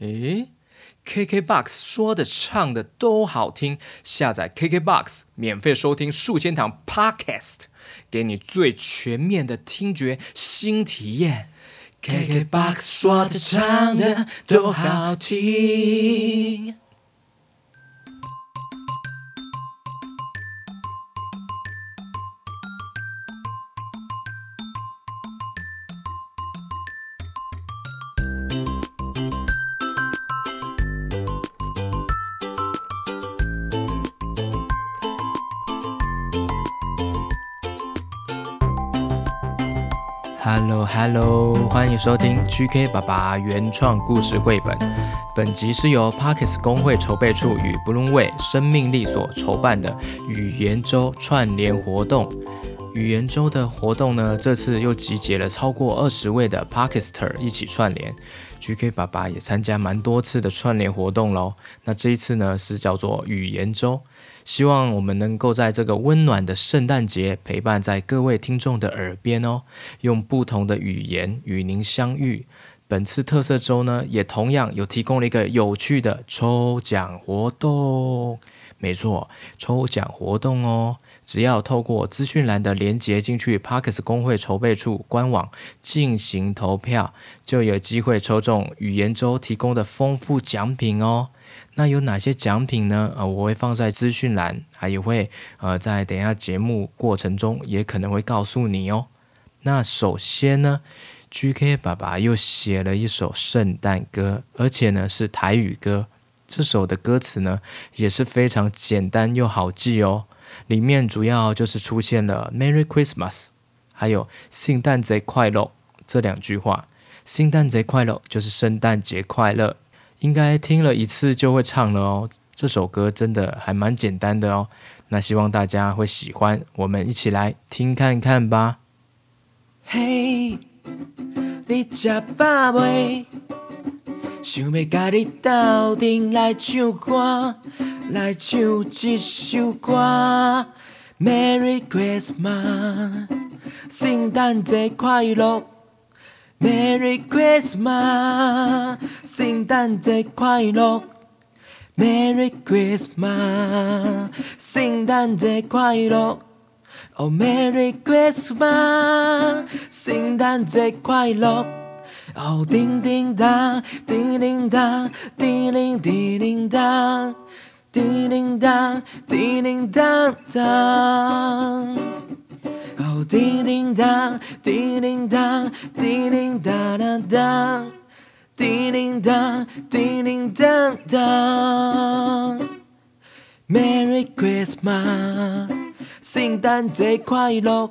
诶，KKBOX 说的唱的都好听，下载 KKBOX 免费收听数千堂 Podcast，给你最全面的听觉新体验。KKBOX 说的唱的都好听。Hello Hello，欢迎收听 GK 爸爸原创故事绘本。本集是由 Parkes 工会筹备处与 Bloomway 生命力所筹办的语言周串联活动。语言周的活动呢，这次又集结了超过二十位的 Pakister 一起串联。GK 爸爸也参加蛮多次的串联活动喽。那这一次呢，是叫做语言周。希望我们能够在这个温暖的圣诞节陪伴在各位听众的耳边哦，用不同的语言与您相遇。本次特色周呢，也同样有提供了一个有趣的抽奖活动。没错，抽奖活动哦，只要透过资讯栏的连接进去 Parkes 工会筹备处官网进行投票，就有机会抽中语言周提供的丰富奖品哦。那有哪些奖品呢？呃，我会放在资讯栏，还也会呃在等下节目过程中也可能会告诉你哦。那首先呢，GK 爸爸又写了一首圣诞歌，而且呢是台语歌。这首的歌词呢也是非常简单又好记哦。里面主要就是出现了 “Merry Christmas”，还有“圣诞节快乐”这两句话。圣诞节快乐就是圣诞节快乐。应该听了一次就会唱了哦，这首歌真的还蛮简单的哦。那希望大家会喜欢，我们一起来听看看吧。嘿，你吃饱未？想要甲你斗阵来唱歌，来唱一首歌。Merry Christmas，圣诞节快乐。Merry Christmas，圣诞节快乐。Merry Christmas，圣诞节快乐。Oh Merry Christmas，圣诞节快乐。Oh 叮叮当，叮铃当，叮铃叮铃当，叮铃当，叮铃当当。哦，叮叮当，叮铃当，叮铃当当当，叮铃当，叮铃当当。Merry Christmas，圣诞节快乐。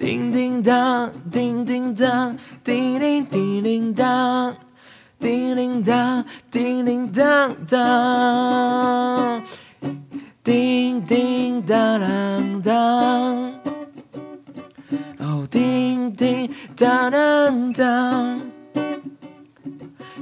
叮叮当，叮叮当，叮铃叮铃当，叮铃当，叮铃当当，叮叮当当当。哦，叮叮当当当，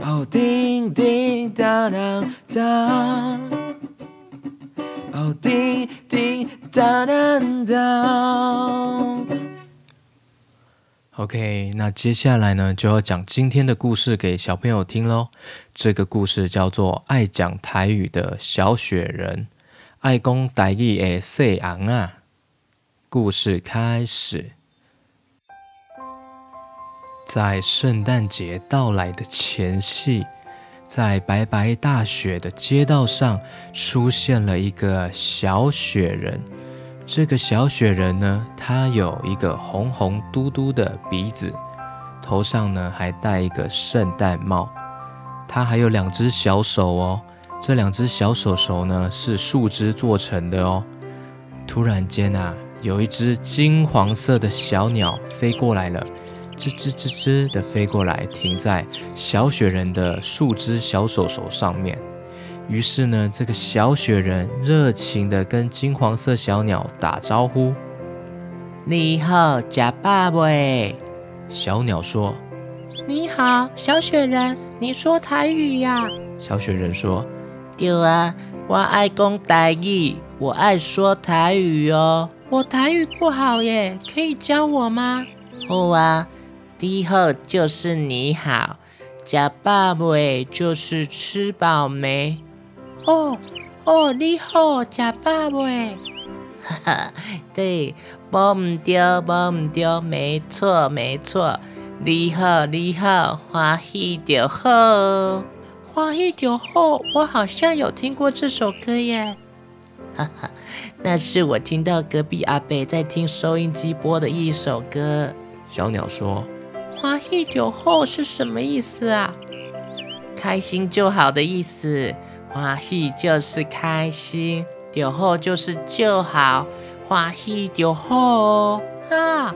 哦，叮叮当当当，哦，叮叮当当当。OK，那接下来呢，就要讲今天的故事给小朋友听喽。这个故事叫做《爱讲台语的小雪人》，爱讲台语的细昂啊。故事开始。在圣诞节到来的前夕，在白白大雪的街道上，出现了一个小雪人。这个小雪人呢，它有一个红红嘟嘟的鼻子，头上呢还戴一个圣诞帽。它还有两只小手哦，这两只小手手呢是树枝做成的哦。突然间啊，有一只金黄色的小鸟飞过来了。吱吱吱吱的飞过来，停在小雪人的树枝小手手上面。于是呢，这个小雪人热情的跟金黄色小鸟打招呼：“你好，假爸爸。”小鸟说：“你好，小雪人，你说台语呀？”小雪人说：“对啊，我爱讲台语，我爱说台语哦。我台语不好耶，可以教我吗？”“好啊，你好就是你好。”假爸爸就是吃饱没？哦哦，你好，假爸爸。哈哈，对，无唔对，无唔对，没错没错。你好你好，欢喜就好，欢喜就好。我好像有听过这首歌耶。哈哈，那是我听到隔壁阿北在听收音机播的一首歌。小鸟说。欢喜酒后是什么意思啊？开心就好的意思。欢喜就是开心，酒后就是就好。欢喜酒后啊！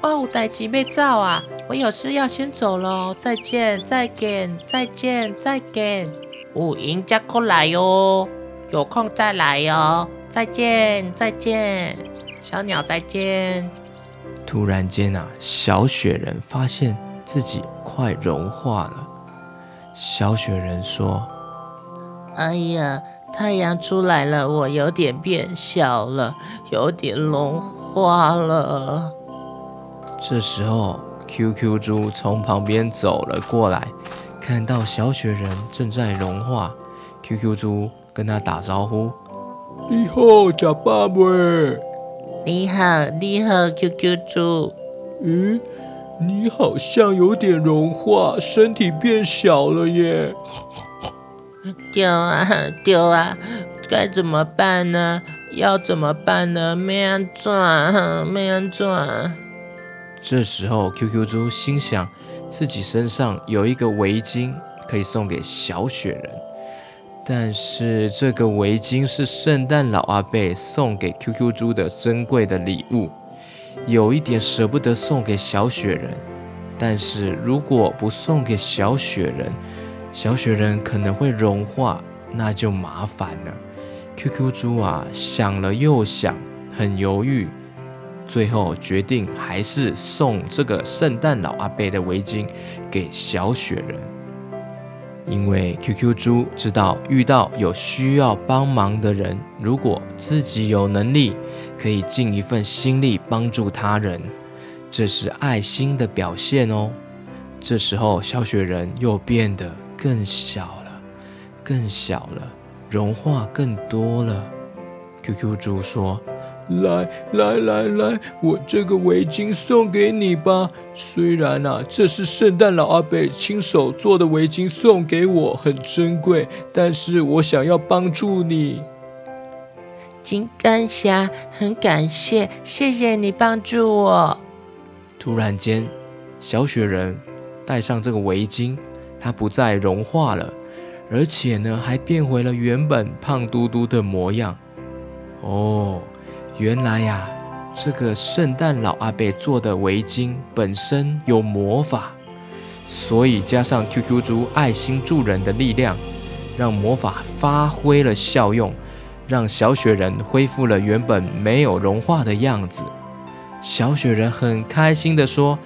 我有代志要走啊，我有事要先走喽。再见，再见，再见，再见。五赢再过来哟，有空再来哟。再见，再见，小鸟再见。突然间啊，小雪人发现自己快融化了。小雪人说：“哎呀，太阳出来了，我有点变小了，有点融化了。”这时候，QQ 猪从旁边走了过来，看到小雪人正在融化，QQ 猪跟他打招呼：“你好，假爸爸。”你好，你好，QQ 猪。咦，你好像有点融化，身体变小了耶。丢啊丢啊，该怎么办呢？要怎么办呢？没人转，没人转。这时候，QQ 猪心想，自己身上有一个围巾，可以送给小雪人。但是这个围巾是圣诞老阿伯送给 QQ 猪的珍贵的礼物，有一点舍不得送给小雪人。但是如果不送给小雪人，小雪人可能会融化，那就麻烦了。QQ 猪啊，想了又想，很犹豫，最后决定还是送这个圣诞老阿伯的围巾给小雪人。因为 QQ 猪知道，遇到有需要帮忙的人，如果自己有能力，可以尽一份心力帮助他人，这是爱心的表现哦。这时候，小雪人又变得更小了，更小了，融化更多了。QQ 猪说。来来来来，我这个围巾送给你吧。虽然啊，这是圣诞老阿伯亲手做的围巾，送给我很珍贵，但是我想要帮助你。金刚侠，很感谢，谢谢你帮助我。突然间，小雪人戴上这个围巾，它不再融化了，而且呢，还变回了原本胖嘟嘟的模样。哦。原来呀，这个圣诞老阿伯做的围巾本身有魔法，所以加上 QQ 猪爱心助人的力量，让魔法发挥了效用，让小雪人恢复了原本没有融化的样子。小雪人很开心的说：“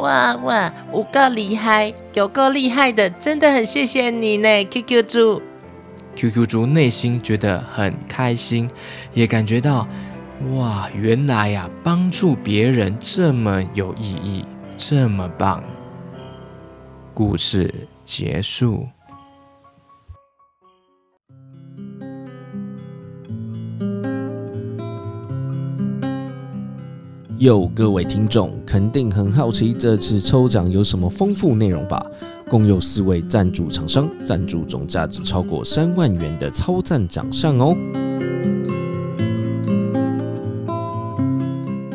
哇哇，有够厉害，有够厉害的，真的很谢谢你呢，QQ 猪。”QQ 猪内心觉得很开心，也感觉到。哇，原来呀，帮助别人这么有意义，这么棒。故事结束。有各位听众肯定很好奇，这次抽奖有什么丰富内容吧？共有四位赞助厂商，赞助总价值超过三万元的超赞奖项哦。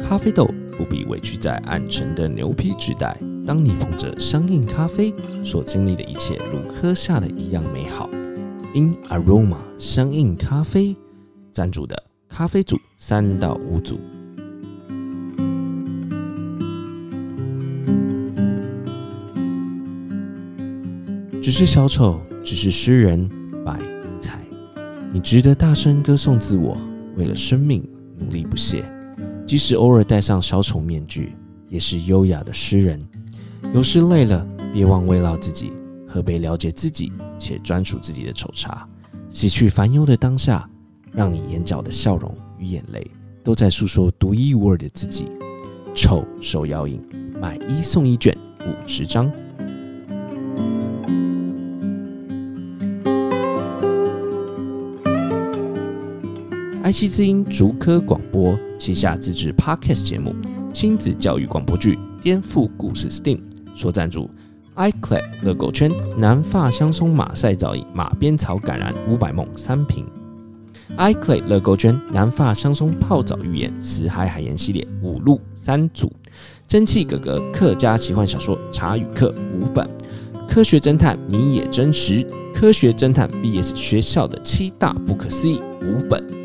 咖啡豆不必委屈在暗沉的牛皮纸袋。当你捧着香印咖啡，所经历的一切如喝下的一样美好。In Aroma 香印咖啡赞助的咖啡组三到五组。不是小丑，只是诗人，百才。你值得大声歌颂自我，为了生命努力不懈，即使偶尔戴上小丑面具，也是优雅的诗人。有时累了，别忘慰劳自己，喝杯了解自己且专属自己的丑茶，洗去烦忧的当下，让你眼角的笑容与眼泪都在诉说独一无二的自己。丑手摇饮，买一送一卷五十张。爱惜之音竹科广播旗下自制 Podcast 节目《亲子教育广播剧颠覆故事 STEAM》所赞助，iClay 乐狗圈南发香松马赛皂液马鞭草橄榄五百梦三瓶，iClay 乐狗圈南发香松泡澡浴盐死海海盐系列五路三组，蒸汽哥哥客家奇幻小说茶与客五本，科学侦探谜野真实，科学侦探 VS 学校的七大不可思议五本。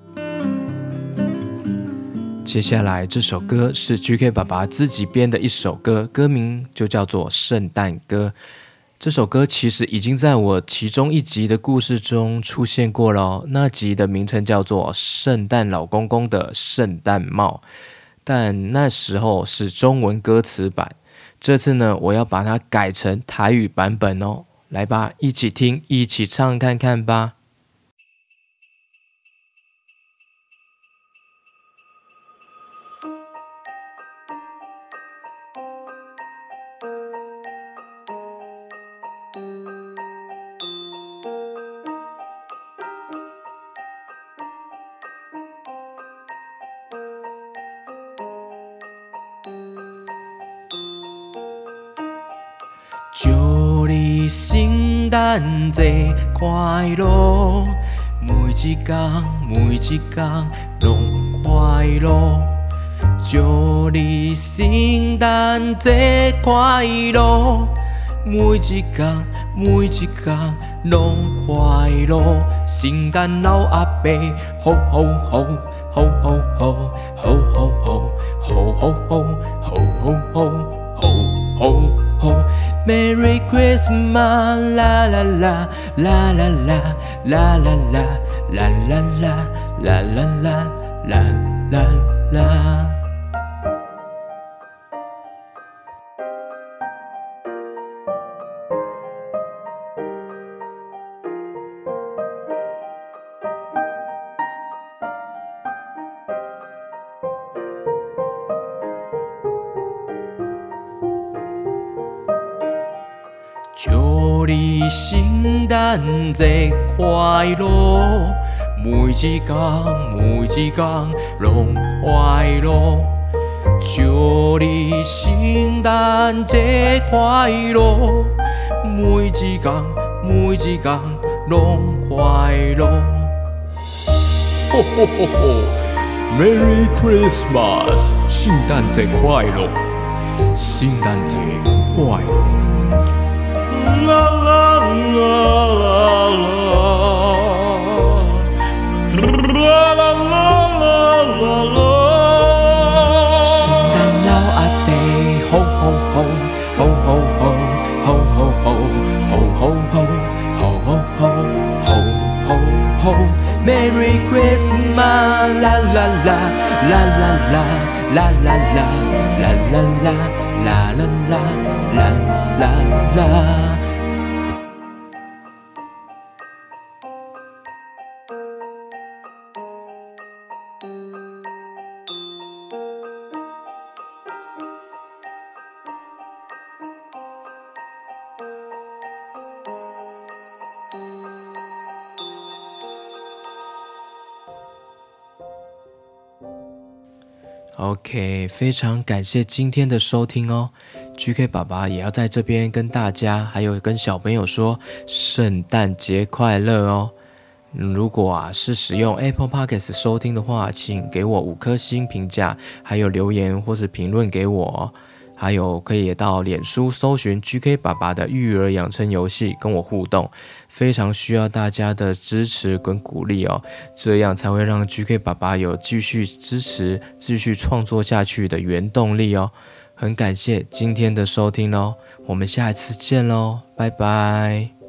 接下来这首歌是 GK 爸爸自己编的一首歌，歌名就叫做《圣诞歌》。这首歌其实已经在我其中一集的故事中出现过了，那集的名称叫做《圣诞老公公的圣诞帽》，但那时候是中文歌词版。这次呢，我要把它改成台语版本哦。来吧，一起听，一起唱看看吧。圣诞节快乐，每一天每一天拢快乐。祝你圣诞节快乐，每一天每一天拢快乐。圣诞老阿伯，吼吼，吼吼吼，吼吼吼，吼吼吼，吼吼吼，吼吼吼。Merry Christmas, la la la, la la la, la la la, la la la, la la la, la la la. 你圣诞节快乐，每一天每一天拢快乐。祝你圣诞节快乐，每一天每一天拢快乐。吼吼吼吼！Merry Christmas，圣诞节快乐，圣诞节快乐。la la la OK，非常感谢今天的收听哦。GK 爸爸也要在这边跟大家，还有跟小朋友说，圣诞节快乐哦！如果啊是使用 Apple Podcast 收听的话，请给我五颗星评价，还有留言或是评论给我。还有可以到脸书搜寻 GK 爸爸的育儿养成游戏跟我互动，非常需要大家的支持跟鼓励哦，这样才会让 GK 爸爸有继续支持、继续创作下去的原动力哦。很感谢今天的收听哦，我们下一次见喽，拜拜。